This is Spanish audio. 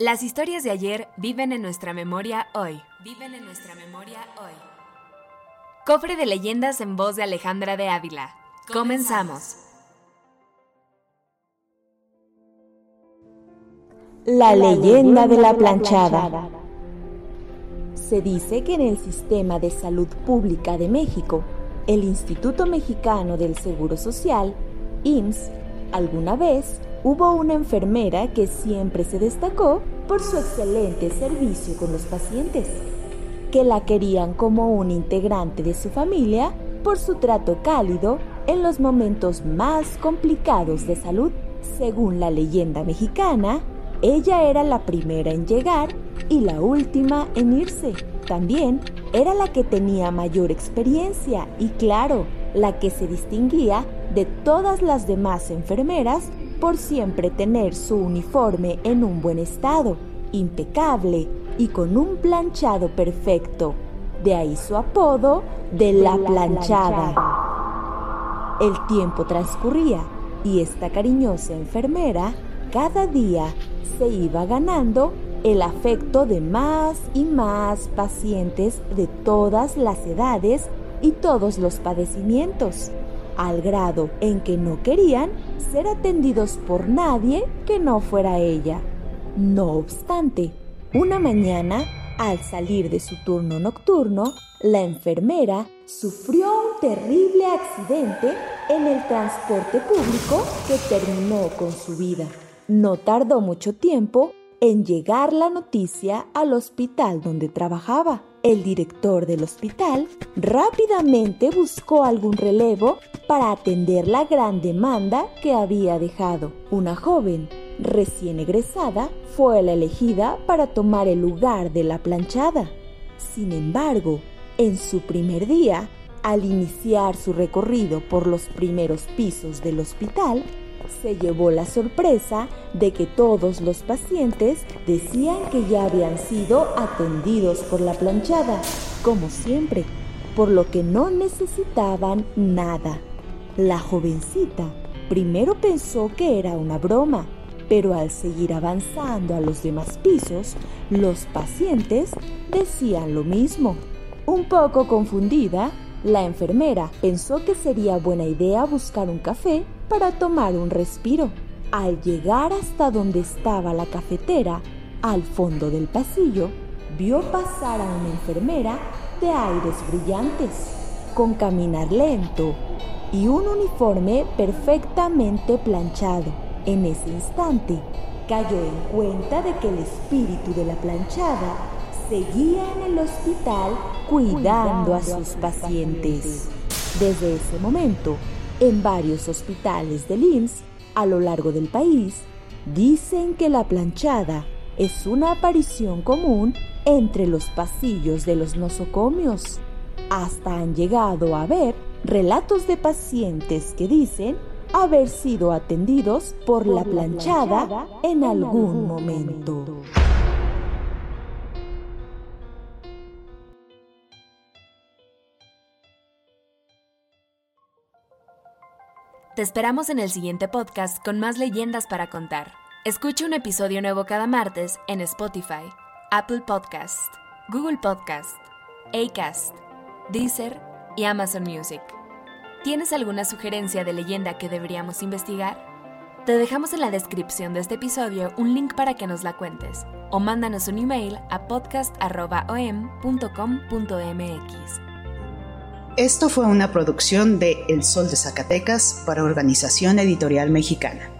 Las historias de ayer viven en nuestra memoria hoy. Viven en nuestra memoria hoy. Cofre de leyendas en voz de Alejandra de Ávila. Comenzamos. La leyenda de la planchada. Se dice que en el Sistema de Salud Pública de México, el Instituto Mexicano del Seguro Social, IMSS, alguna vez hubo una enfermera que siempre se destacó por su excelente servicio con los pacientes, que la querían como un integrante de su familia por su trato cálido en los momentos más complicados de salud. Según la leyenda mexicana, ella era la primera en llegar y la última en irse. También era la que tenía mayor experiencia y claro, la que se distinguía de todas las demás enfermeras por siempre tener su uniforme en un buen estado, impecable y con un planchado perfecto. De ahí su apodo de la planchada. El tiempo transcurría y esta cariñosa enfermera cada día se iba ganando el afecto de más y más pacientes de todas las edades y todos los padecimientos, al grado en que no querían ser atendidos por nadie que no fuera ella. No obstante, una mañana, al salir de su turno nocturno, la enfermera sufrió un terrible accidente en el transporte público que terminó con su vida. No tardó mucho tiempo en llegar la noticia al hospital donde trabajaba. El director del hospital rápidamente buscó algún relevo para atender la gran demanda que había dejado. Una joven recién egresada fue la elegida para tomar el lugar de la planchada. Sin embargo, en su primer día, al iniciar su recorrido por los primeros pisos del hospital, se llevó la sorpresa de que todos los pacientes decían que ya habían sido atendidos por la planchada, como siempre, por lo que no necesitaban nada. La jovencita primero pensó que era una broma, pero al seguir avanzando a los demás pisos, los pacientes decían lo mismo. Un poco confundida, la enfermera pensó que sería buena idea buscar un café para tomar un respiro. Al llegar hasta donde estaba la cafetera, al fondo del pasillo, vio pasar a una enfermera de aires brillantes, con caminar lento y un uniforme perfectamente planchado. En ese instante, cayó en cuenta de que el espíritu de la planchada seguía en el hospital cuidando a sus pacientes. Desde ese momento, en varios hospitales del IMSS a lo largo del país, dicen que la planchada es una aparición común entre los pasillos de los nosocomios. Hasta han llegado a ver relatos de pacientes que dicen haber sido atendidos por, la planchada en algún momento. Te esperamos en el siguiente podcast con más leyendas para contar. Escucha un episodio nuevo cada martes en Spotify, Apple Podcast, Google Podcast, Acast, Deezer y Amazon Music. ¿Tienes alguna sugerencia de leyenda que deberíamos investigar? Te dejamos en la descripción de este episodio un link para que nos la cuentes o mándanos un email a podcast.om.com.mx. Esto fue una producción de El Sol de Zacatecas para Organización Editorial Mexicana.